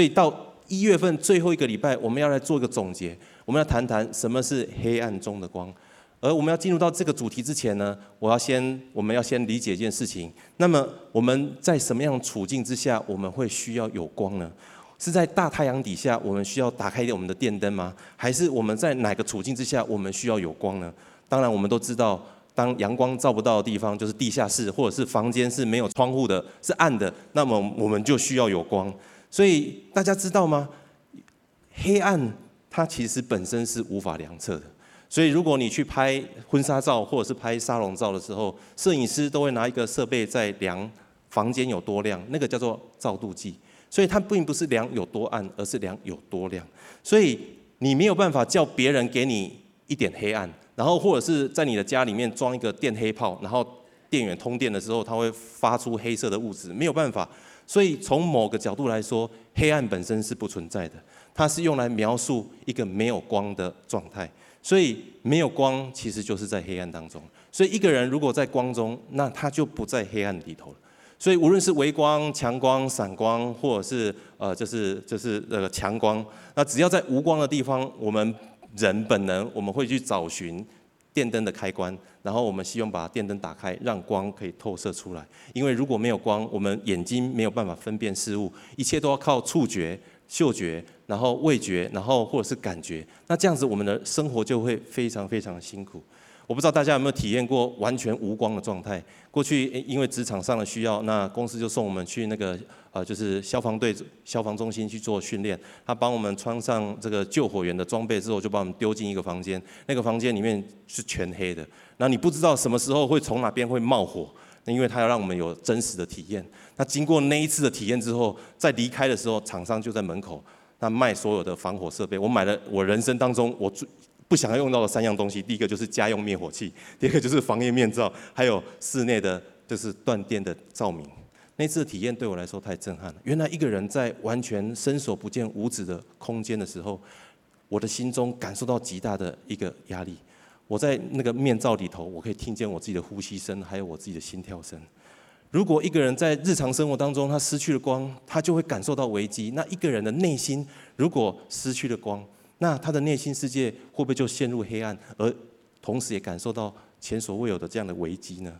所以到一月份最后一个礼拜，我们要来做一个总结，我们要谈谈什么是黑暗中的光。而我们要进入到这个主题之前呢，我要先，我们要先理解一件事情。那么我们在什么样的处境之下，我们会需要有光呢？是在大太阳底下，我们需要打开我们的电灯吗？还是我们在哪个处境之下，我们需要有光呢？当然，我们都知道，当阳光照不到的地方，就是地下室或者是房间是没有窗户的，是暗的，那么我们就需要有光。所以大家知道吗？黑暗它其实本身是无法量测的。所以，如果你去拍婚纱照或者是拍沙龙照的时候，摄影师都会拿一个设备在量房间有多亮，那个叫做照度计。所以它并不是量有多暗，而是量有多亮。所以你没有办法叫别人给你一点黑暗，然后或者是在你的家里面装一个电黑炮，然后电源通电的时候，它会发出黑色的物质，没有办法。所以从某个角度来说，黑暗本身是不存在的，它是用来描述一个没有光的状态。所以没有光，其实就是在黑暗当中。所以一个人如果在光中，那他就不在黑暗里头了。所以无论是微光、强光、闪光，或者是呃，就是就是呃强光，那只要在无光的地方，我们人本能我们会去找寻电灯的开关，然后我们希望把电灯打开，让光可以透射出来。因为如果没有光，我们眼睛没有办法分辨事物，一切都要靠触觉。嗅觉，然后味觉，然后或者是感觉，那这样子我们的生活就会非常非常的辛苦。我不知道大家有没有体验过完全无光的状态？过去因为职场上的需要，那公司就送我们去那个呃，就是消防队、消防中心去做训练。他帮我们穿上这个救火员的装备之后，就把我们丢进一个房间，那个房间里面是全黑的，那你不知道什么时候会从哪边会冒火。那因为他要让我们有真实的体验。那经过那一次的体验之后，在离开的时候，厂商就在门口，那卖所有的防火设备。我买了我人生当中我最不想要用到的三样东西，第一个就是家用灭火器，第二个就是防烟面罩，还有室内的就是断电的照明。那次的体验对我来说太震撼了。原来一个人在完全伸手不见五指的空间的时候，我的心中感受到极大的一个压力。我在那个面罩里头，我可以听见我自己的呼吸声，还有我自己的心跳声。如果一个人在日常生活当中他失去了光，他就会感受到危机。那一个人的内心如果失去了光，那他的内心世界会不会就陷入黑暗，而同时也感受到前所未有的这样的危机呢？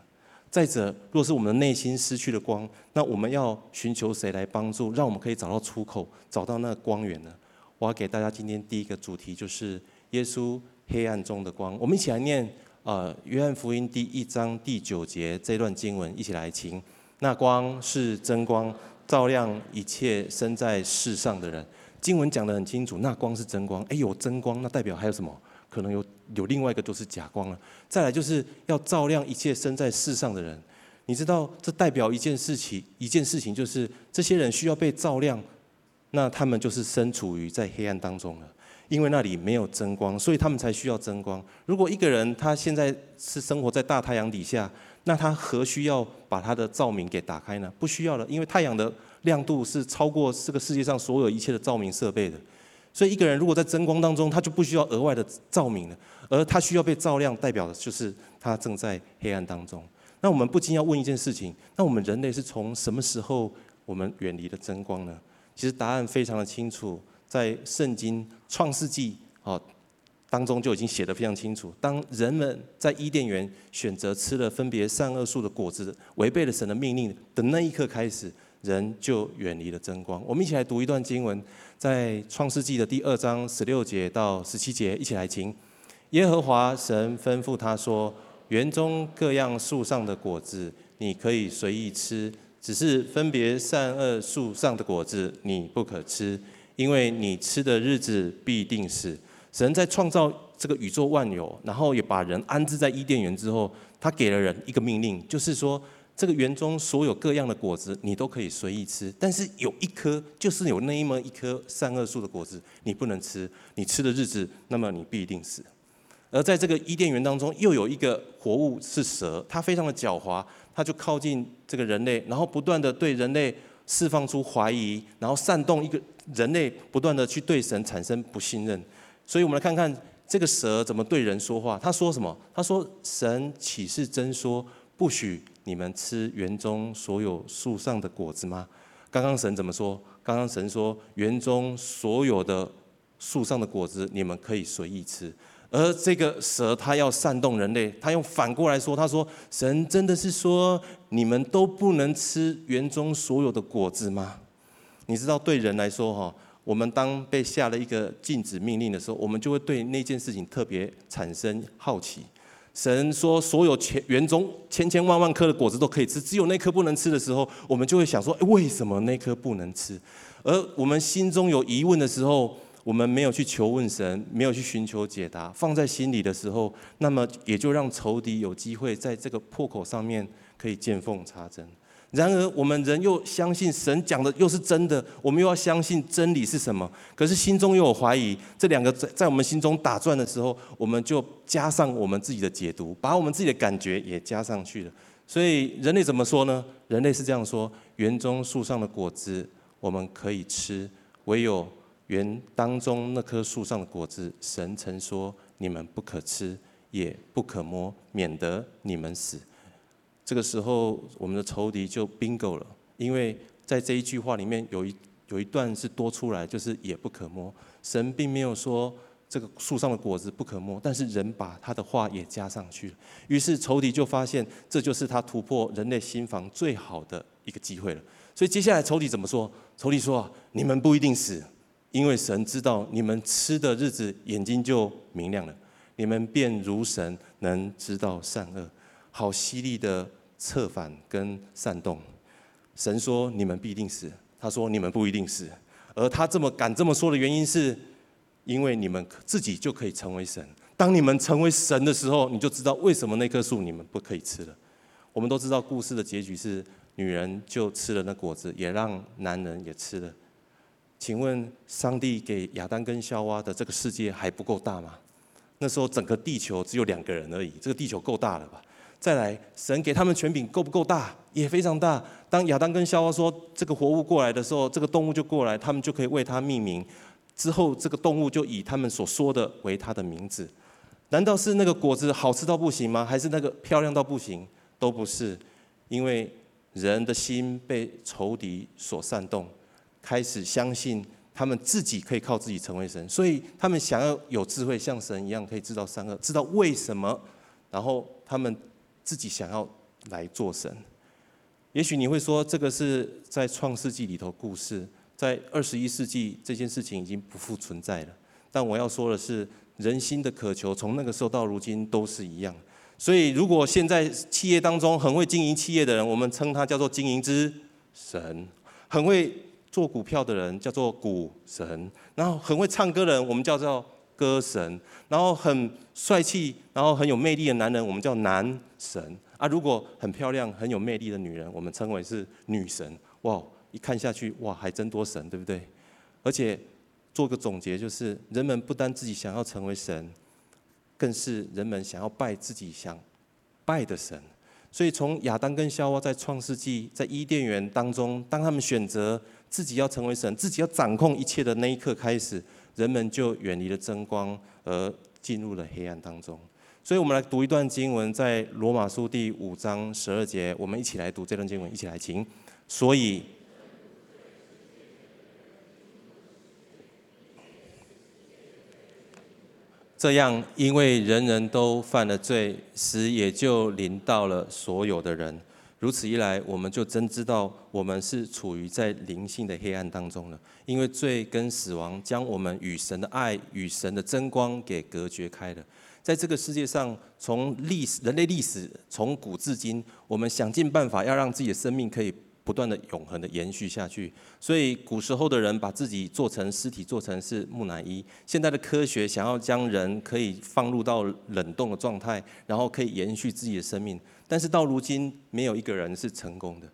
再者，若是我们的内心失去了光，那我们要寻求谁来帮助，让我们可以找到出口，找到那光源呢？我要给大家今天第一个主题就是耶稣。黑暗中的光，我们一起来念呃约翰福音第一章第九节这段经文，一起来听。那光是真光，照亮一切生在世上的人。经文讲得很清楚，那光是真光。哎，有真光，那代表还有什么？可能有有另外一个就是假光了。再来就是要照亮一切生在世上的人。你知道这代表一件事情，一件事情就是这些人需要被照亮，那他们就是身处于在黑暗当中了。因为那里没有真光，所以他们才需要真光。如果一个人他现在是生活在大太阳底下，那他何需要把他的照明给打开呢？不需要了，因为太阳的亮度是超过这个世界上所有一切的照明设备的。所以一个人如果在真光当中，他就不需要额外的照明了，而他需要被照亮，代表的就是他正在黑暗当中。那我们不禁要问一件事情：那我们人类是从什么时候我们远离了真光呢？其实答案非常的清楚。在圣经创世纪啊当中就已经写得非常清楚。当人们在伊甸园选择吃了分别善恶树的果子，违背了神的命令的那一刻开始，人就远离了真光。我们一起来读一段经文，在创世纪的第二章十六节到十七节，一起来听。耶和华神吩咐他说：“园中各样树上的果子你可以随意吃，只是分别善恶树上的果子你不可吃。”因为你吃的日子必定死。神在创造这个宇宙万有，然后也把人安置在伊甸园之后，他给了人一个命令，就是说这个园中所有各样的果子你都可以随意吃，但是有一颗，就是有那么一颗善恶树的果子你不能吃，你吃的日子，那么你必定死。而在这个伊甸园当中，又有一个活物是蛇，它非常的狡猾，它就靠近这个人类，然后不断的对人类释放出怀疑，然后煽动一个。人类不断的去对神产生不信任，所以我们来看看这个蛇怎么对人说话。他说什么？他说：“神岂是真说不许你们吃园中所有树上的果子吗？”刚刚神怎么说？刚刚神说，园中所有的树上的果子，你们可以随意吃。而这个蛇，它要煽动人类，它用反过来说，他说：神真的是说，你们都不能吃园中所有的果子吗？你知道，对人来说，哈，我们当被下了一个禁止命令的时候，我们就会对那件事情特别产生好奇。神说，所有千园中千千万万颗的果子都可以吃，只有那颗不能吃的时候，我们就会想说：诶，为什么那颗不能吃？而我们心中有疑问的时候，我们没有去求问神，没有去寻求解答，放在心里的时候，那么也就让仇敌有机会在这个破口上面可以见缝插针。然而，我们人又相信神讲的又是真的，我们又要相信真理是什么？可是心中又有怀疑，这两个在在我们心中打转的时候，我们就加上我们自己的解读，把我们自己的感觉也加上去了。所以，人类怎么说呢？人类是这样说：园中树上的果子我们可以吃，唯有。园当中那棵树上的果子，神曾说：“你们不可吃，也不可摸，免得你们死。”这个时候，我们的仇敌就 bingo 了，因为在这一句话里面有一有一段是多出来，就是“也不可摸”。神并没有说这个树上的果子不可摸，但是人把他的话也加上去了。于是仇敌就发现，这就是他突破人类心防最好的一个机会了。所以接下来仇敌怎么说？仇敌说：“你们不一定死。”因为神知道你们吃的日子，眼睛就明亮了，你们便如神，能知道善恶。好犀利的策反跟煽动。神说你们必定死，他说你们不一定死。而他这么敢这么说的原因是，因为你们自己就可以成为神。当你们成为神的时候，你就知道为什么那棵树你们不可以吃了。我们都知道故事的结局是，女人就吃了那果子，也让男人也吃了。请问，上帝给亚当跟夏娃的这个世界还不够大吗？那时候整个地球只有两个人而已，这个地球够大了吧？再来，神给他们权柄够不够大？也非常大。当亚当跟夏娃说这个活物过来的时候，这个动物就过来，他们就可以为它命名。之后，这个动物就以他们所说的为它的名字。难道是那个果子好吃到不行吗？还是那个漂亮到不行？都不是，因为人的心被仇敌所煽动。开始相信他们自己可以靠自己成为神，所以他们想要有智慧，像神一样可以知道善恶，知道为什么，然后他们自己想要来做神。也许你会说，这个是在创世纪里头故事，在二十一世纪这件事情已经不复存在了。但我要说的是，人心的渴求从那个时候到如今都是一样。所以，如果现在企业当中很会经营企业的人，我们称他叫做经营之神，很会。做股票的人叫做股神，然后很会唱歌的人我们叫做歌神，然后很帅气，然后很有魅力的男人我们叫男神啊。如果很漂亮、很有魅力的女人，我们称为是女神。哇，一看下去哇，还真多神，对不对？而且做个总结，就是人们不单自己想要成为神，更是人们想要拜自己想拜的神。所以从亚当跟夏娃在创世纪在伊甸园当中，当他们选择。自己要成为神，自己要掌控一切的那一刻开始，人们就远离了真光，而进入了黑暗当中。所以，我们来读一段经文，在罗马书第五章十二节，我们一起来读这段经文，一起来听。所以，这样，因为人人都犯了罪，死也就临到了所有的人。如此一来，我们就真知道我们是处于在灵性的黑暗当中了。因为罪跟死亡将我们与神的爱、与神的真光给隔绝开了。在这个世界上，从历史、人类历史从古至今，我们想尽办法要让自己的生命可以不断的永恒的延续下去。所以，古时候的人把自己做成尸体，做成是木乃伊。现在的科学想要将人可以放入到冷冻的状态，然后可以延续自己的生命。但是到如今，没有一个人是成功的。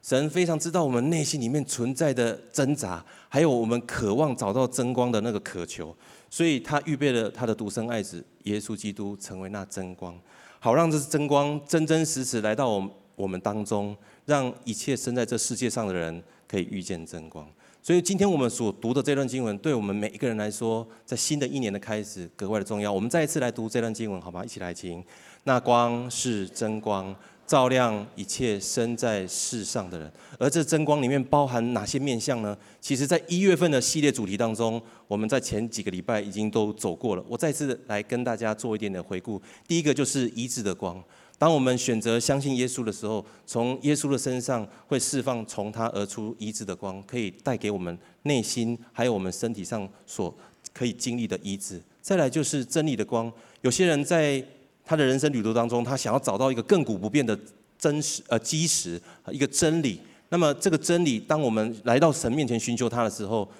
神非常知道我们内心里面存在的挣扎，还有我们渴望找到真光的那个渴求，所以他预备了他的独生爱子耶稣基督，成为那真光，好让这真光真真实实来到我们我们当中，让一切生在这世界上的人可以遇见真光。所以今天我们所读的这段经文，对我们每一个人来说，在新的一年的开始格外的重要。我们再一次来读这段经文，好吗？一起来听。那光是真光，照亮一切生在世上的人。而这真光里面包含哪些面相呢？其实，在一月份的系列主题当中，我们在前几个礼拜已经都走过了。我再次来跟大家做一点点回顾。第一个就是医治的光。当我们选择相信耶稣的时候，从耶稣的身上会释放从他而出医治的光，可以带给我们内心还有我们身体上所可以经历的医治。再来就是真理的光。有些人在他的人生旅途当中，他想要找到一个亘古不变的真实呃基石，一个真理。那么这个真理，当我们来到神面前寻求他的时候，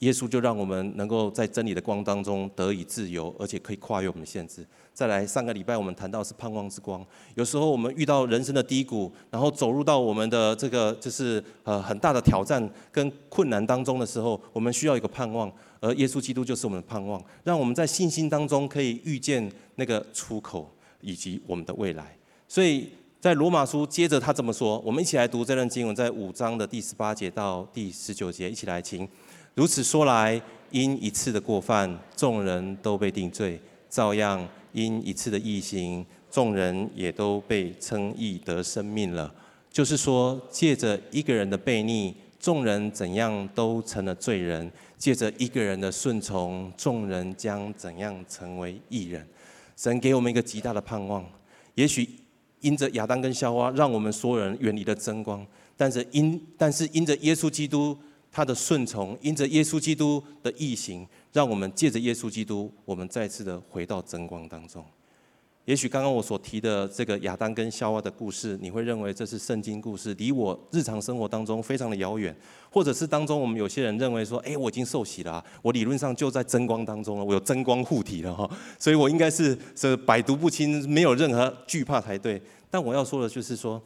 耶稣就让我们能够在真理的光当中得以自由，而且可以跨越我们的限制。再来，上个礼拜我们谈到是盼望之光。有时候我们遇到人生的低谷，然后走入到我们的这个就是呃很大的挑战跟困难当中的时候，我们需要一个盼望，而耶稣基督就是我们的盼望，让我们在信心当中可以遇见。那个出口以及我们的未来，所以在罗马书接着他这么说，我们一起来读这段经文，在五章的第十八节到第十九节，一起来听。如此说来，因一次的过犯，众人都被定罪；照样因一次的义行，众人也都被称义得生命了。就是说，借着一个人的悖逆，众人怎样都成了罪人；借着一个人的顺从，众人将怎样成为义人。神给我们一个极大的盼望，也许因着亚当跟夏娃，让我们所有人远离了争光，但是因但是因着耶稣基督他的顺从，因着耶稣基督的义行，让我们借着耶稣基督，我们再次的回到争光当中。也许刚刚我所提的这个亚当跟夏娃的故事，你会认为这是圣经故事，离我日常生活当中非常的遥远，或者是当中我们有些人认为说，哎，我已经受洗了，我理论上就在真光当中了，我有真光护体了哈，所以我应该是这百毒不侵，没有任何惧怕才对。但我要说的就是说，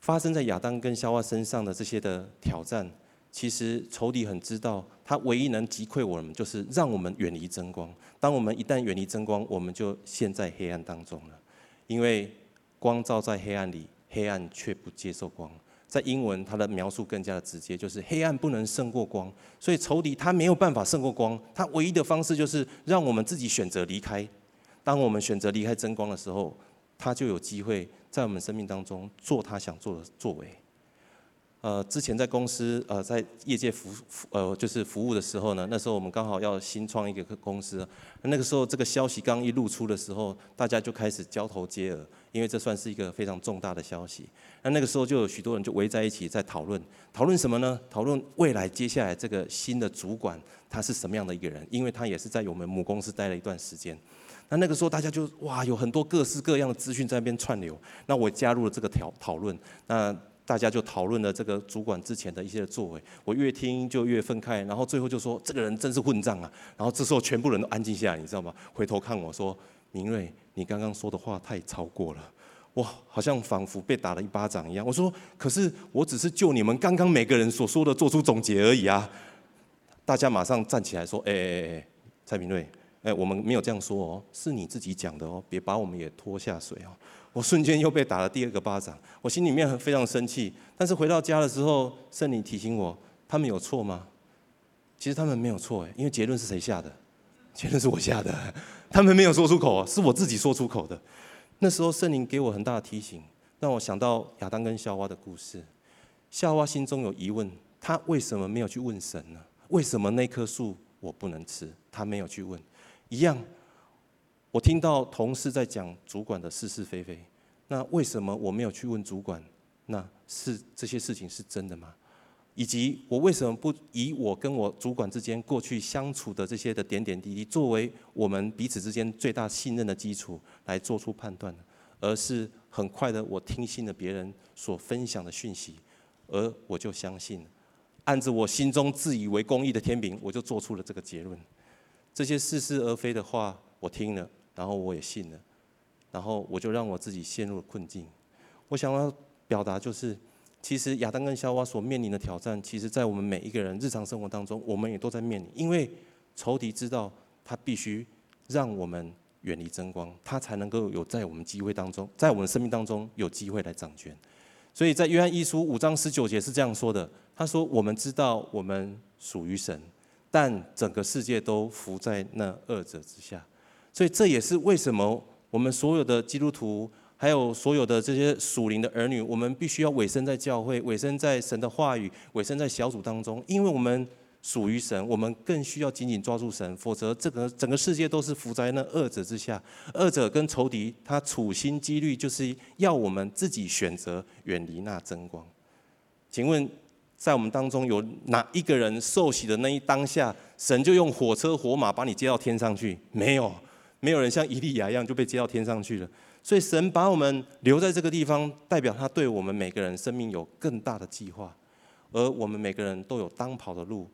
发生在亚当跟夏娃身上的这些的挑战。其实仇敌很知道，他唯一能击溃我们，就是让我们远离真光。当我们一旦远离真光，我们就陷在黑暗当中了。因为光照在黑暗里，黑暗却不接受光。在英文，它的描述更加的直接，就是黑暗不能胜过光。所以仇敌他没有办法胜过光，他唯一的方式就是让我们自己选择离开。当我们选择离开真光的时候，他就有机会在我们生命当中做他想做的作为。呃，之前在公司呃，在业界服服呃，就是服务的时候呢，那时候我们刚好要新创一个公司，那个时候这个消息刚一露出的时候，大家就开始交头接耳，因为这算是一个非常重大的消息。那那个时候就有许多人就围在一起在讨论，讨论什么呢？讨论未来接下来这个新的主管他是什么样的一个人，因为他也是在我们母公司待了一段时间。那那个时候大家就哇，有很多各式各样的资讯在那边串流，那我加入了这个讨讨论，那。大家就讨论了这个主管之前的一些作为，我越听就越愤慨，然后最后就说这个人真是混账啊！然后这时候全部人都安静下来，你知道吗？回头看我说，明瑞，你刚刚说的话太超过了，哇，好像仿佛被打了一巴掌一样。我说，可是我只是就你们刚刚每个人所说的做出总结而已啊！大家马上站起来说，哎哎哎，蔡明瑞，哎，我们没有这样说哦，是你自己讲的哦，别把我们也拖下水哦。我瞬间又被打了第二个巴掌，我心里面很非常生气。但是回到家的时候，圣灵提醒我，他们有错吗？其实他们没有错，哎，因为结论是谁下的？结论是我下的，他们没有说出口，是我自己说出口的。那时候圣灵给我很大的提醒，让我想到亚当跟夏娃的故事。夏娃心中有疑问，他为什么没有去问神呢？为什么那棵树我不能吃？他没有去问，一样。我听到同事在讲主管的是是非非，那为什么我没有去问主管？那是这些事情是真的吗？以及我为什么不以我跟我主管之间过去相处的这些的点点滴滴，作为我们彼此之间最大信任的基础来做出判断呢？而是很快的，我听信了别人所分享的讯息，而我就相信，按着我心中自以为公义的天平，我就做出了这个结论。这些似是而非的话，我听了。然后我也信了，然后我就让我自己陷入了困境。我想要表达就是，其实亚当跟夏娃所面临的挑战，其实在我们每一个人日常生活当中，我们也都在面临。因为仇敌知道他必须让我们远离争光，他才能够有在我们机会当中，在我们生命当中有机会来掌权。所以在约翰一书五章十九节是这样说的：他说，我们知道我们属于神，但整个世界都伏在那二者之下。所以这也是为什么我们所有的基督徒，还有所有的这些属灵的儿女，我们必须要委身在教会，委身在神的话语，委身在小组当中，因为我们属于神，我们更需要紧紧抓住神，否则这个整个世界都是浮在那恶者之下，恶者跟仇敌他处心积虑就是要我们自己选择远离那真光。请问？在我们当中有哪一个人受洗的那一当下，神就用火车火马把你接到天上去？没有，没有人像以利亚一样就被接到天上去了。所以神把我们留在这个地方，代表他对我们每个人生命有更大的计划，而我们每个人都有当跑的路。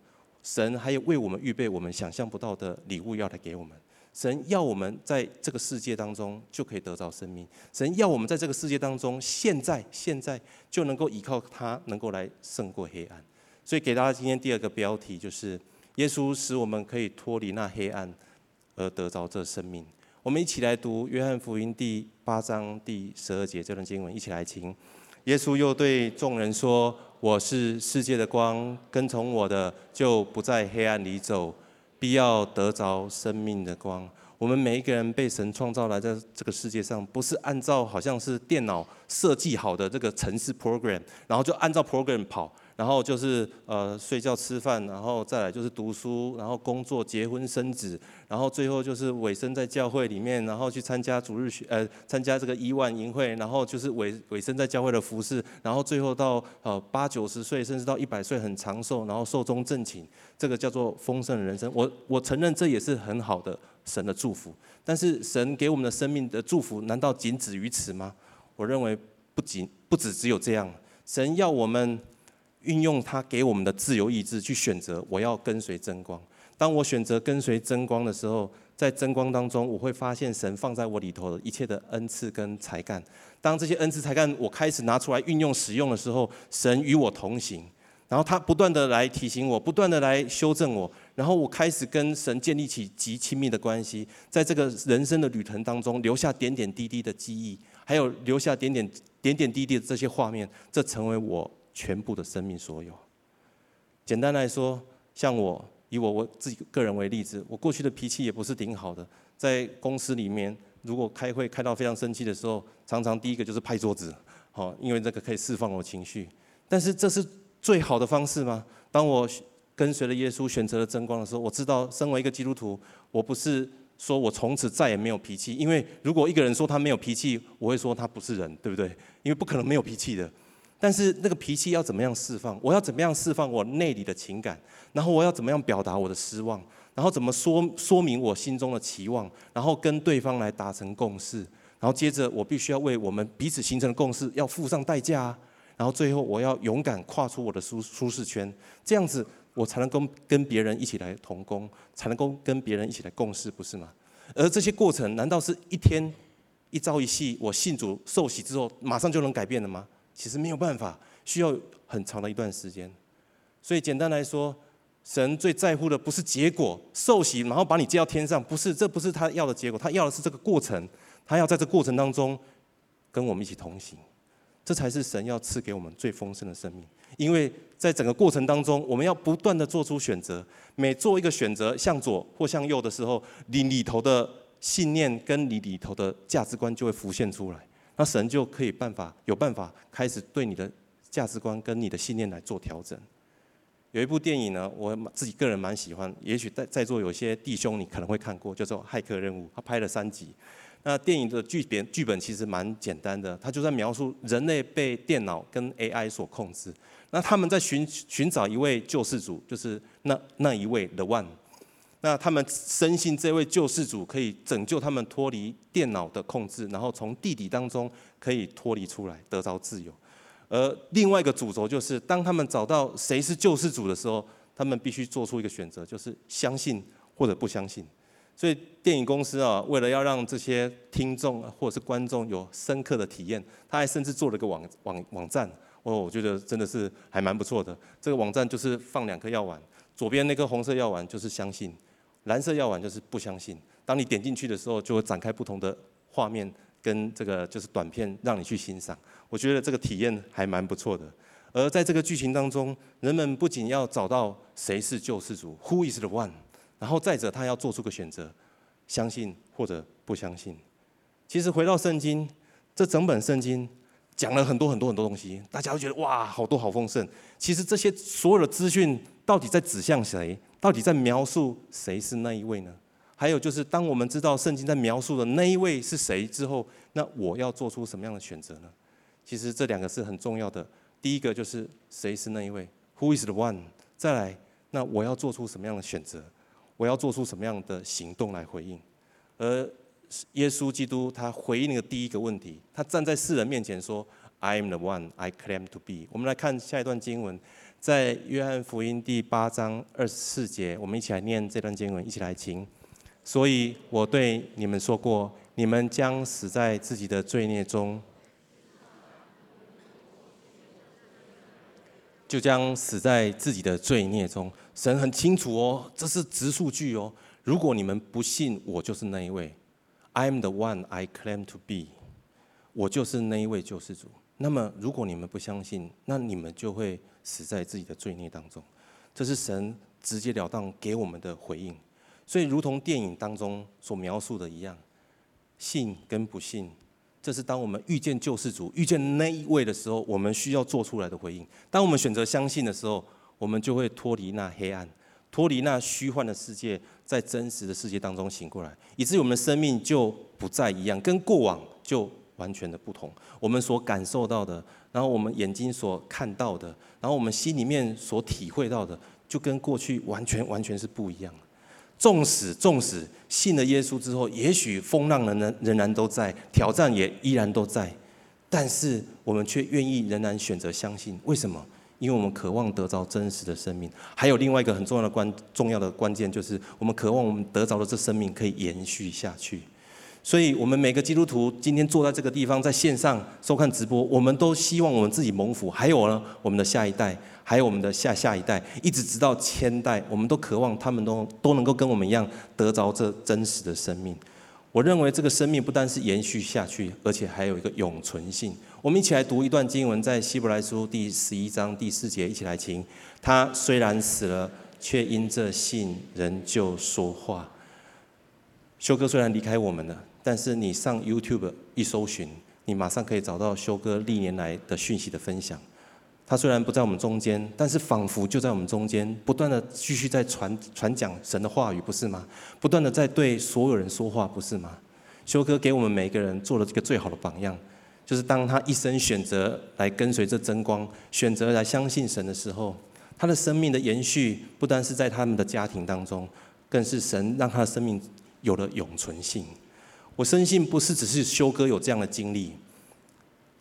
神还有为我们预备我们想象不到的礼物要来给我们。神要我们在这个世界当中就可以得到生命。神要我们在这个世界当中，现在现在就能够依靠他，能够来胜过黑暗。所以给大家今天第二个标题就是：耶稣使我们可以脱离那黑暗，而得着这生命。我们一起来读约翰福音第八章第十二节这段经文，一起来听。耶稣又对众人说：“我是世界的光，跟从我的就不在黑暗里走。”必要得着生命的光。我们每一个人被神创造来在这个世界上，不是按照好像是电脑设计好的这个程式 program，然后就按照 program 跑。然后就是呃睡觉吃饭，然后再来就是读书，然后工作、结婚、生子，然后最后就是委身在教会里面，然后去参加主日学，呃参加这个伊万营会，然后就是委委身在教会的服侍，然后最后到呃八九十岁，甚至到一百岁很长寿，然后寿终正寝，这个叫做丰盛的人生。我我承认这也是很好的神的祝福，但是神给我们的生命的祝福难道仅止于此吗？我认为不仅不只只有这样，神要我们。运用他给我们的自由意志去选择，我要跟随真光。当我选择跟随真光的时候，在真光当中，我会发现神放在我里头的一切的恩赐跟才干。当这些恩赐才干我开始拿出来运用使用的时候，神与我同行，然后他不断的来提醒我，不断的来修正我，然后我开始跟神建立起极亲密的关系。在这个人生的旅程当中，留下点点滴滴的记忆，还有留下点点点点滴滴的这些画面，这成为我。全部的生命所有。简单来说，像我以我我自己个人为例子，我过去的脾气也不是挺好的。在公司里面，如果开会开到非常生气的时候，常常第一个就是拍桌子，好，因为这个可以释放我情绪。但是这是最好的方式吗？当我跟随了耶稣，选择了争光的时候，我知道身为一个基督徒，我不是说我从此再也没有脾气。因为如果一个人说他没有脾气，我会说他不是人，对不对？因为不可能没有脾气的。但是那个脾气要怎么样释放？我要怎么样释放我内里的情感？然后我要怎么样表达我的失望？然后怎么说说明我心中的期望？然后跟对方来达成共识？然后接着我必须要为我们彼此形成的共识要付上代价啊！然后最后我要勇敢跨出我的舒舒适圈，这样子我才能够跟别人一起来同工，才能够跟别人一起来共事，不是吗？而这些过程难道是一天一朝一夕，我信主受洗之后马上就能改变的吗？其实没有办法，需要很长的一段时间。所以简单来说，神最在乎的不是结果，受洗然后把你接到天上，不是，这不是他要的结果，他要的是这个过程，他要在这过程当中跟我们一起同行，这才是神要赐给我们最丰盛的生命。因为在整个过程当中，我们要不断的做出选择，每做一个选择，向左或向右的时候，你里头的信念跟你里头的价值观就会浮现出来。那神就可以办法有办法开始对你的价值观跟你的信念来做调整。有一部电影呢，我自己个人蛮喜欢，也许在在座有些弟兄你可能会看过，叫做《骇客任务》，他拍了三集。那电影的剧本剧本其实蛮简单的，他就在描述人类被电脑跟 AI 所控制，那他们在寻寻找一位救世主，就是那那一位 The One。那他们深信这位救世主可以拯救他们脱离电脑的控制，然后从地底当中可以脱离出来，得着自由。而另外一个主轴就是，当他们找到谁是救世主的时候，他们必须做出一个选择，就是相信或者不相信。所以电影公司啊，为了要让这些听众或者是观众有深刻的体验，他还甚至做了个网网网站。哦，我觉得真的是还蛮不错的。这个网站就是放两颗药丸，左边那颗红色药丸就是相信。蓝色药丸就是不相信。当你点进去的时候，就会展开不同的画面跟这个就是短片，让你去欣赏。我觉得这个体验还蛮不错的。而在这个剧情当中，人们不仅要找到谁是救世主，Who is the one？然后再者，他要做出个选择，相信或者不相信。其实回到圣经，这整本圣经讲了很多很多很多东西，大家会觉得哇，好多好丰盛。其实这些所有的资讯到底在指向谁？到底在描述谁是那一位呢？还有就是，当我们知道圣经在描述的那一位是谁之后，那我要做出什么样的选择呢？其实这两个是很重要的。第一个就是谁是那一位？Who is the one？再来，那我要做出什么样的选择？我要做出什么样的行动来回应？而耶稣基督他回应的第一个问题，他站在世人面前说：“I am the one I claim to be。”我们来看下一段经文，在约翰福音第八章二十四节，我们一起来念这段经文，一起来听。所以我对你们说过，你们将死在自己的罪孽中，就将死在自己的罪孽中。神很清楚哦，这是直数句哦。如果你们不信我就是那一位，I am the one I claim to be，我就是那一位救世主。那么如果你们不相信，那你们就会死在自己的罪孽当中。这是神直截了当给我们的回应。所以，如同电影当中所描述的一样，信跟不信，这是当我们遇见救世主、遇见那一位的时候，我们需要做出来的回应。当我们选择相信的时候，我们就会脱离那黑暗，脱离那虚幻的世界，在真实的世界当中醒过来，以至于我们的生命就不再一样，跟过往就完全的不同。我们所感受到的，然后我们眼睛所看到的，然后我们心里面所体会到的，就跟过去完全完全是不一样。纵使纵使信了耶稣之后，也许风浪仍然仍然都在，挑战也依然都在，但是我们却愿意仍然选择相信。为什么？因为我们渴望得着真实的生命。还有另外一个很重要的关重要的关键，就是我们渴望我们得着的这生命可以延续下去。所以，我们每个基督徒今天坐在这个地方，在线上收看直播，我们都希望我们自己蒙福。还有呢，我们的下一代，还有我们的下下一代，一直直到千代，我们都渴望他们都都能够跟我们一样得着这真实的生命。我认为这个生命不单是延续下去，而且还有一个永存性。我们一起来读一段经文，在希伯来书第十一章第四节，一起来听。他虽然死了，却因这信仍旧说话。修哥虽然离开我们了。但是你上 YouTube 一搜寻，你马上可以找到修哥历年来的讯息的分享。他虽然不在我们中间，但是仿佛就在我们中间，不断的继续在传传讲神的话语，不是吗？不断的在对所有人说话，不是吗？修哥给我们每一个人做了这个最好的榜样，就是当他一生选择来跟随这真光，选择来相信神的时候，他的生命的延续不单是在他们的家庭当中，更是神让他的生命有了永存性。我深信不是只是修哥有这样的经历，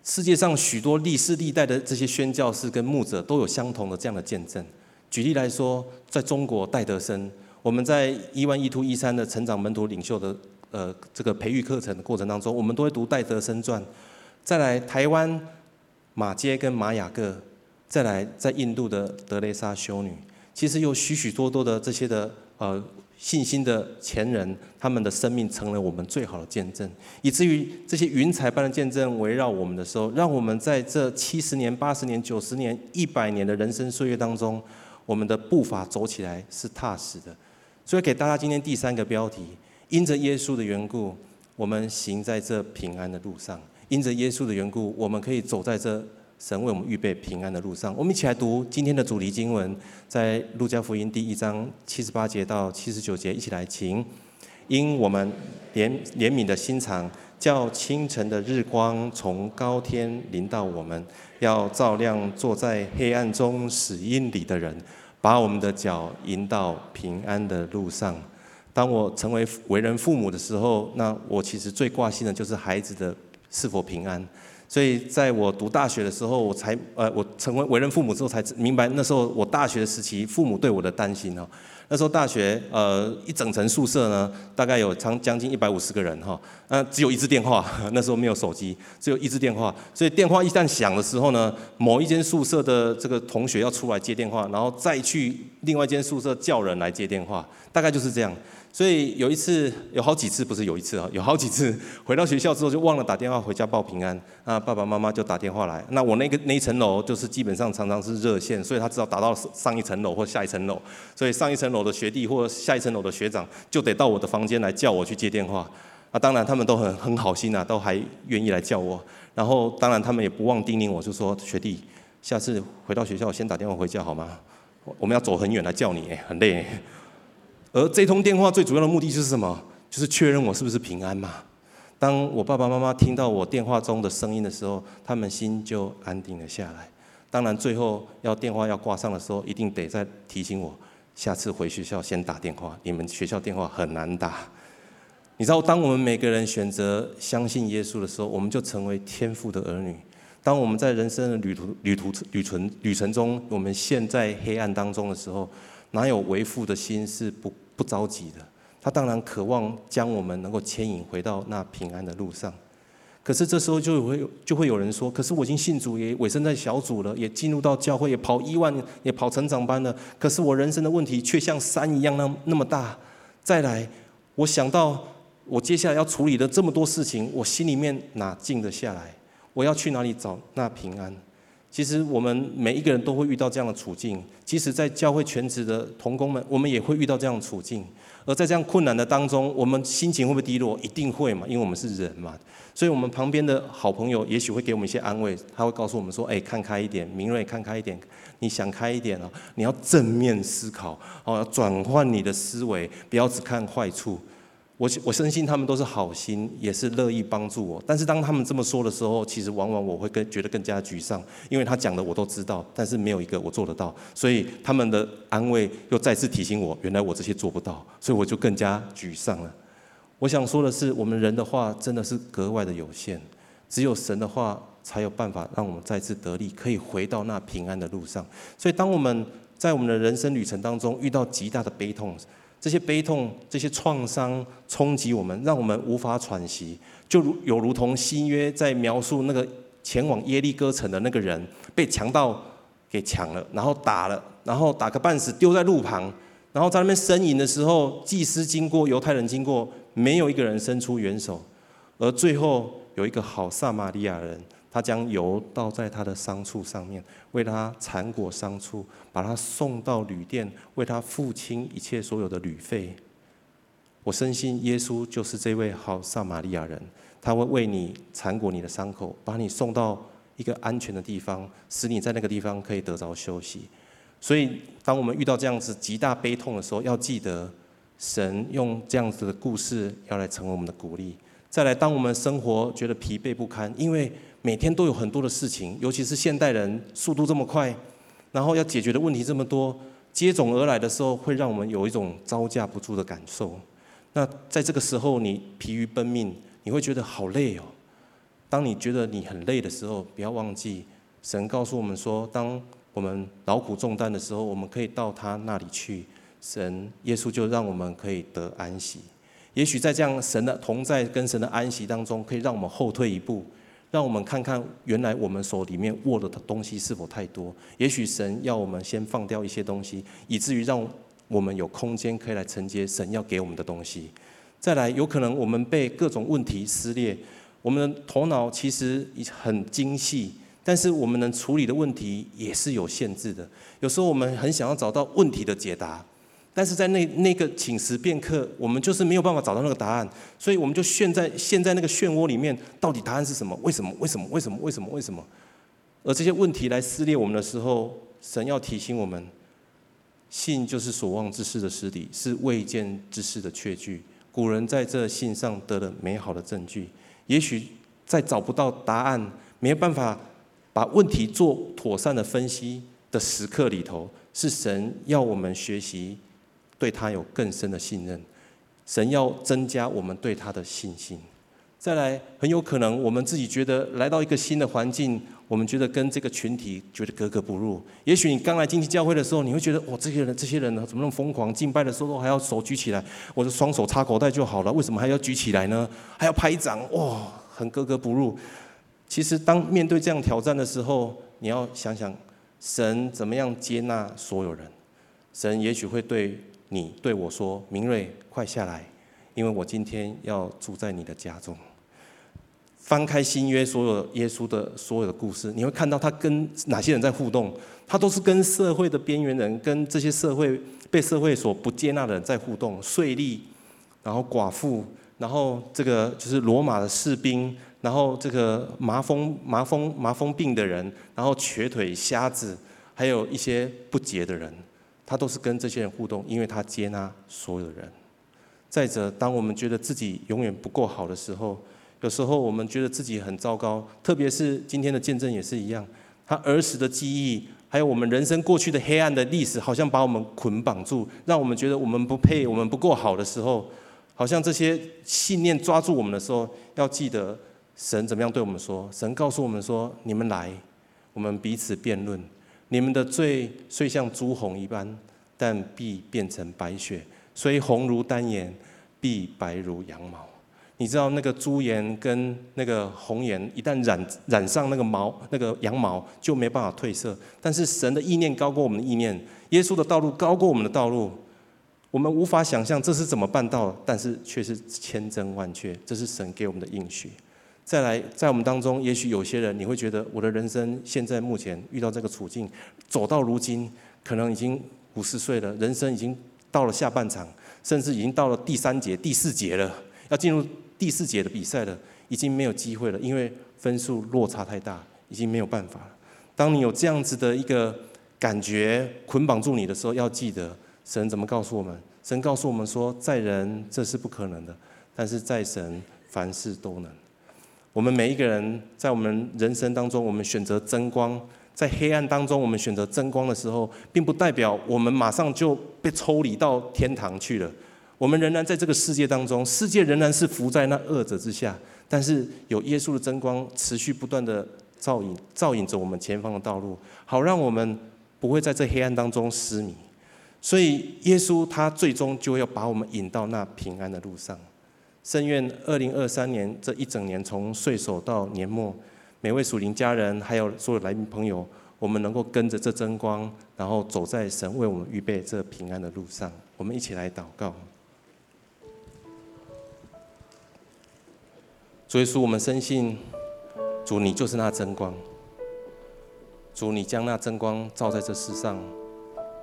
世界上许多历世历代的这些宣教士跟牧者都有相同的这样的见证。举例来说，在中国戴德生，我们在一万一图一三的成长门徒领袖的呃这个培育课程的过程当中，我们都会读戴德生传。再来台湾马街跟马雅各，再来在印度的德蕾莎修女，其实有许许多多的这些的呃。信心的前人，他们的生命成了我们最好的见证，以至于这些云彩般的见证围绕我们的时候，让我们在这七十年、八十年、九十年、一百年的人生岁月当中，我们的步伐走起来是踏实的。所以，给大家今天第三个标题：因着耶稣的缘故，我们行在这平安的路上；因着耶稣的缘故，我们可以走在这。神为我们预备平安的路上，我们一起来读今天的主题经文，在路加福音第一章七十八节到七十九节，一起来请。因我们怜怜悯的心肠，叫清晨的日光从高天临到我们，要照亮坐在黑暗中死荫里的人，把我们的脚引到平安的路上。当我成为为人父母的时候，那我其实最挂心的就是孩子的是否平安。所以，在我读大学的时候，我才呃，我成为为人父母之后，才明白那时候我大学时期，父母对我的担心哦。那时候大学呃，一整层宿舍呢，大概有长将近一百五十个人哈，那只有一支电话，那时候没有手机，只有一支电话，所以电话一旦响的时候呢，某一间宿舍的这个同学要出来接电话，然后再去另外一间宿舍叫人来接电话，大概就是这样。所以有一次，有好几次，不是有一次啊，有好几次回到学校之后就忘了打电话回家报平安，那爸爸妈妈就打电话来，那我那个那一层楼就是基本上常常是热线，所以他只好打到上一层楼或下一层楼，所以上一层楼的学弟或下一层楼的学长就得到我的房间来叫我去接电话。啊，当然他们都很很好心啊，都还愿意来叫我。然后当然他们也不忘叮咛我，就说学弟，下次回到学校先打电话回家好吗？我们要走很远来叫你，很累。而这通电话最主要的目的就是什么？就是确认我是不是平安嘛。当我爸爸妈妈听到我电话中的声音的时候，他们心就安定了下来。当然最后要电话要挂上的时候，一定得再提醒我，下次回学校先打电话。你们学校电话很难打。你知道，当我们每个人选择相信耶稣的时候，我们就成为天父的儿女。当我们在人生的旅途、旅途、旅程、旅程中，我们陷在黑暗当中的时候，哪有为父的心是不不着急的？他当然渴望将我们能够牵引回到那平安的路上。可是这时候就会就会有人说：“可是我已经信主，也委身在小组了，也进入到教会，也跑一万，也跑成长班了。可是我人生的问题却像山一样那那么大。再来，我想到我接下来要处理的这么多事情，我心里面哪静得下来？我要去哪里找那平安？”其实我们每一个人都会遇到这样的处境，即使在教会全职的同工们，我们也会遇到这样的处境。而在这样困难的当中，我们心情会不会低落？一定会嘛，因为我们是人嘛。所以，我们旁边的好朋友也许会给我们一些安慰，他会告诉我们说：“哎，看开一点，明锐，看开一点，你想开一点哦，你要正面思考哦，要转换你的思维，不要只看坏处。”我我深信他们都是好心，也是乐意帮助我。但是当他们这么说的时候，其实往往我会更觉得更加沮丧，因为他讲的我都知道，但是没有一个我做得到。所以他们的安慰又再次提醒我，原来我这些做不到，所以我就更加沮丧了。我想说的是，我们人的话真的是格外的有限，只有神的话才有办法让我们再次得力，可以回到那平安的路上。所以当我们在我们的人生旅程当中遇到极大的悲痛，这些悲痛、这些创伤冲击我们，让我们无法喘息，就如有如同新约在描述那个前往耶利哥城的那个人被强盗给抢了，然后打了，然后打个半死，丢在路旁，然后在那边呻吟的时候，祭司经过，犹太人经过，没有一个人伸出援手，而最后有一个好撒玛利亚人。他将油倒在他的伤处上面，为他缠裹伤处，把他送到旅店，为他付清一切所有的旅费。我深信耶稣就是这位好撒玛利亚人，他会为你缠裹你的伤口，把你送到一个安全的地方，使你在那个地方可以得着休息。所以，当我们遇到这样子极大悲痛的时候，要记得神用这样子的故事要来成为我们的鼓励。再来，当我们生活觉得疲惫不堪，因为每天都有很多的事情，尤其是现代人速度这么快，然后要解决的问题这么多，接踵而来的时候，会让我们有一种招架不住的感受。那在这个时候，你疲于奔命，你会觉得好累哦。当你觉得你很累的时候，不要忘记，神告诉我们说，当我们劳苦重担的时候，我们可以到他那里去，神耶稣就让我们可以得安息。也许在这样神的同在跟神的安息当中，可以让我们后退一步。让我们看看，原来我们手里面握的东西是否太多？也许神要我们先放掉一些东西，以至于让我们有空间可以来承接神要给我们的东西。再来，有可能我们被各种问题撕裂，我们的头脑其实很精细，但是我们能处理的问题也是有限制的。有时候我们很想要找到问题的解答。但是在那那个寝食片刻，我们就是没有办法找到那个答案，所以我们就陷在陷在那个漩涡里面。到底答案是什么？为什么？为什么？为什么？为什么？为什么？而这些问题来撕裂我们的时候，神要提醒我们：信就是所望之事的实底，是未见之事的确据。古人在这信上得了美好的证据。也许在找不到答案、没办法把问题做妥善的分析的时刻里头，是神要我们学习。对他有更深的信任，神要增加我们对他的信心。再来，很有可能我们自己觉得来到一个新的环境，我们觉得跟这个群体觉得格格不入。也许你刚来进去教会的时候，你会觉得，哇，这些人这些人呢，怎么那么疯狂？敬拜的时候都还要手举起来，我的双手插口袋就好了，为什么还要举起来呢？还要拍掌，哇，很格格不入。其实，当面对这样挑战的时候，你要想想，神怎么样接纳所有人？神也许会对。你对我说：“明锐，快下来，因为我今天要住在你的家中。”翻开新约所有耶稣的所有的故事，你会看到他跟哪些人在互动？他都是跟社会的边缘人，跟这些社会被社会所不接纳的人在互动。税吏，然后寡妇，然后这个就是罗马的士兵，然后这个麻风麻风麻风病的人，然后瘸腿瞎子，还有一些不洁的人，他都是跟这些人互动，因为他接纳所有人。再者，当我们觉得自己永远不够好的时候，有时候我们觉得自己很糟糕，特别是今天的见证也是一样，他儿时的记忆，还有我们人生过去的黑暗的历史，好像把我们捆绑住，让我们觉得我们不配，我们不够好的时候，好像这些信念抓住我们的时候，要记得神怎么样对我们说。神告诉我们说：“你们来，我们彼此辩论。你们的罪虽像朱红一般，但必变成白雪。”虽红如丹颜，必白如羊毛。你知道那个朱颜跟那个红颜，一旦染染上那个毛，那个羊毛就没办法褪色。但是神的意念高过我们的意念，耶稣的道路高过我们的道路。我们无法想象这是怎么办到，但是却是千真万确。这是神给我们的应许。再来，在我们当中，也许有些人你会觉得，我的人生现在目前遇到这个处境，走到如今，可能已经五十岁了，人生已经。到了下半场，甚至已经到了第三节、第四节了，要进入第四节的比赛了，已经没有机会了，因为分数落差太大，已经没有办法了。当你有这样子的一个感觉捆绑住你的时候，要记得神怎么告诉我们？神告诉我们说，在人这是不可能的，但是在神凡事都能。我们每一个人在我们人生当中，我们选择争光。在黑暗当中，我们选择争光的时候，并不代表我们马上就被抽离到天堂去了。我们仍然在这个世界当中，世界仍然是浮在那恶者之下。但是有耶稣的真光持续不断的照引，照引着我们前方的道路，好让我们不会在这黑暗当中失迷。所以耶稣他最终就要把我们引到那平安的路上。深愿二零二三年这一整年，从岁首到年末。每位属灵家人，还有所有来宾朋友，我们能够跟着这真光，然后走在神为我们预备这平安的路上。我们一起来祷告。主耶稣，我们深信，主你就是那真光。主你将那真光照在这世上，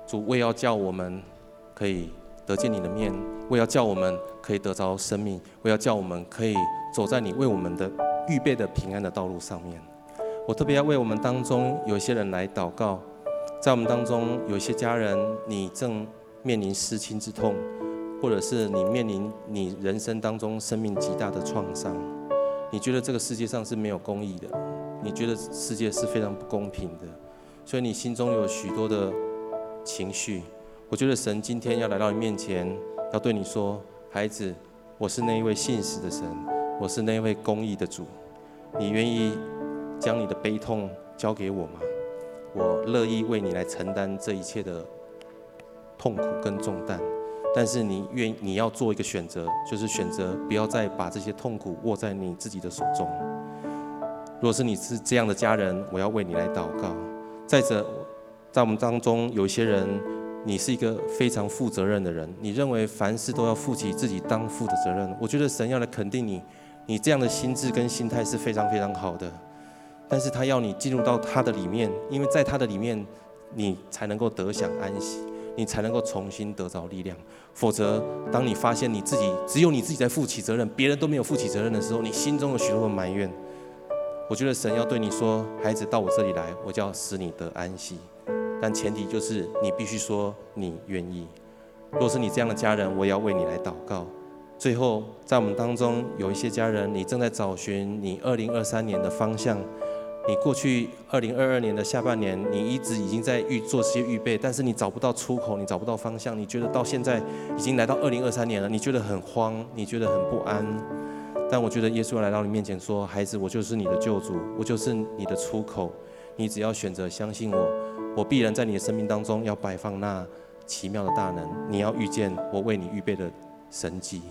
主为要叫我们可以得见你的面，我要叫我们可以得着生命，我要叫我们可以走在你为我们的。预备的平安的道路上面，我特别要为我们当中有些人来祷告，在我们当中有一些家人，你正面临失亲之痛，或者是你面临你人生当中生命极大的创伤，你觉得这个世界上是没有公义的，你觉得世界是非常不公平的，所以你心中有许多的情绪。我觉得神今天要来到你面前，要对你说，孩子，我是那一位信实的神。我是那一位公义的主，你愿意将你的悲痛交给我吗？我乐意为你来承担这一切的痛苦跟重担，但是你愿你要做一个选择，就是选择不要再把这些痛苦握在你自己的手中。如果是你是这样的家人，我要为你来祷告。再者，在我们当中有一些人，你是一个非常负责任的人，你认为凡事都要负起自己当负的责任。我觉得神要来肯定你。你这样的心智跟心态是非常非常好的，但是他要你进入到他的里面，因为在他的里面，你才能够得享安息，你才能够重新得着力量。否则，当你发现你自己只有你自己在负起责任，别人都没有负起责任的时候，你心中有许多的埋怨。我觉得神要对你说：“孩子，到我这里来，我就要使你得安息。”但前提就是你必须说你愿意。若是你这样的家人，我也要为你来祷告。最后，在我们当中有一些家人，你正在找寻你二零二三年的方向。你过去二零二二年的下半年，你一直已经在预做些预备，但是你找不到出口，你找不到方向。你觉得到现在已经来到二零二三年了，你觉得很慌，你觉得很不安。但我觉得耶稣来到你面前说：“孩子，我就是你的救主，我就是你的出口。你只要选择相信我，我必然在你的生命当中要摆放那奇妙的大能。你要遇见我为你预备的神迹。”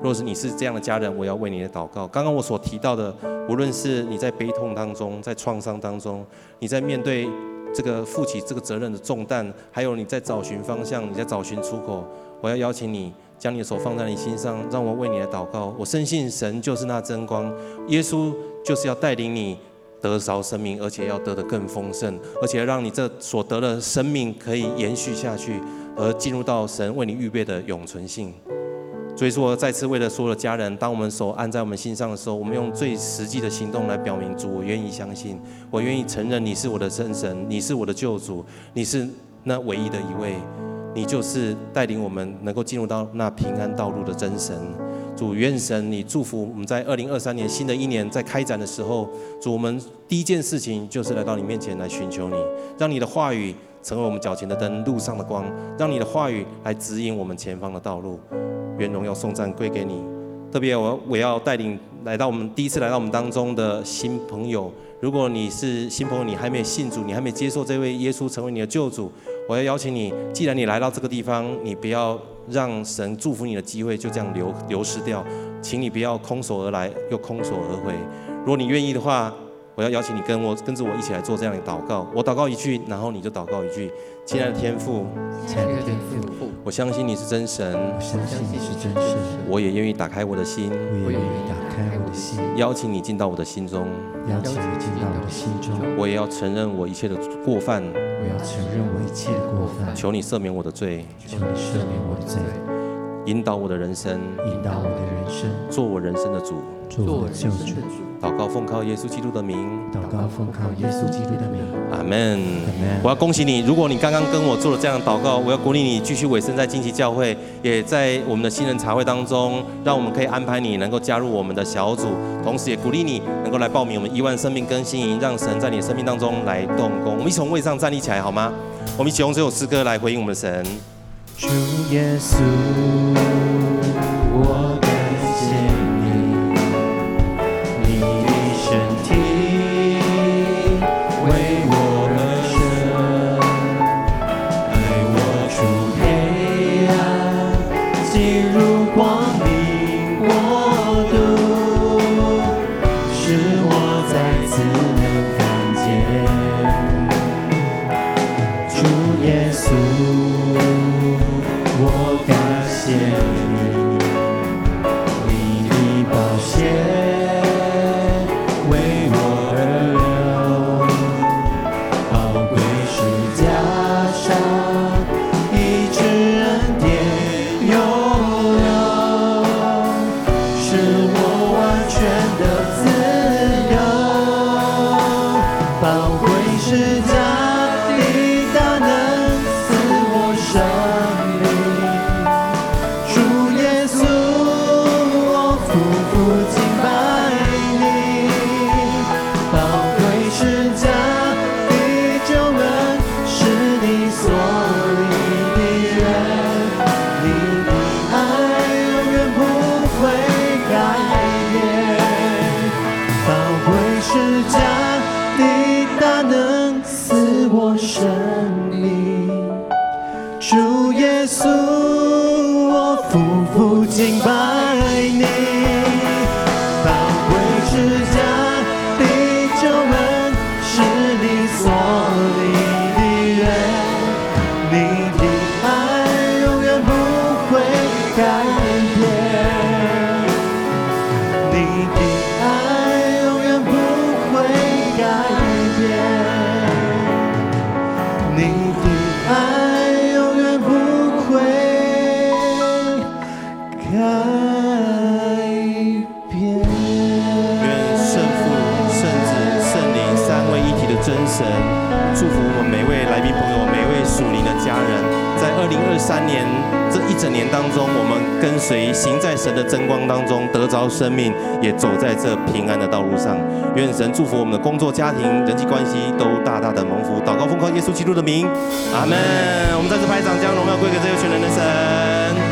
若是你是这样的家人，我要为你的祷告。刚刚我所提到的，无论是你在悲痛当中，在创伤当中，你在面对这个负起这个责任的重担，还有你在找寻方向，你在找寻出口，我要邀请你将你的手放在你心上，让我为你来祷告。我深信神就是那真光，耶稣就是要带领你得着生命，而且要得的更丰盛，而且让你这所得的生命可以延续下去，而进入到神为你预备的永存性。所以说，再次为了所有的家人，当我们手按在我们心上的时候，我们用最实际的行动来表明主，我愿意相信，我愿意承认你是我的真神，你是我的救主，你是那唯一的一位，你就是带领我们能够进入到那平安道路的真神。主，愿神你祝福我们在二零二三年新的一年在开展的时候，主，我们第一件事情就是来到你面前来寻求你，让你的话语成为我们脚前的灯，路上的光，让你的话语来指引我们前方的道路。愿荣耀颂赞归给你。特别我我要带领来到我们第一次来到我们当中的新朋友，如果你是新朋友，你还没有信主，你还没接受这位耶稣成为你的救主，我要邀请你，既然你来到这个地方，你不要。让神祝福你的机会就这样流流失掉，请你不要空手而来又空手而回。如果你愿意的话，我要邀请你跟我跟着我一起来做这样的祷告。我祷告一句，然后你就祷告一句。亲爱的天父，亲爱的天父，我相信你是真神，我相信你是真神。我也愿意打开我的心，我也愿意打开我的心，邀请你进到我的心中，邀请你进到我的心中。我也要承认我一切的过犯，我要承认我一切的过犯。求你赦免我的罪，求你赦免我的罪，引导我的人生，引导我的人生，做我人生的主，做我救主。祷告奉靠耶稣基督的名，祷告奉靠耶稣基督的名。阿门。我要恭喜你，如果你刚刚跟我做了这样的祷告，我要鼓励你继续委身在金旗教会，也在我们的新人茶会当中，让我们可以安排你能够加入我们的小组，同时也鼓励你能够来报名我们一万生命更新营，让神在你的生命当中来动工。我们一起从位上站立起来好吗？我们一起用这首诗歌来回应我们的神。主耶稣，请吧。神的争光当中得着生命也走在这平安的道路上，愿神祝福我们的工作、家庭、人际关系都大大的蒙福。祷告奉靠耶稣基督的名，阿门。我们再次拍掌，将荣耀归给这个全能的神。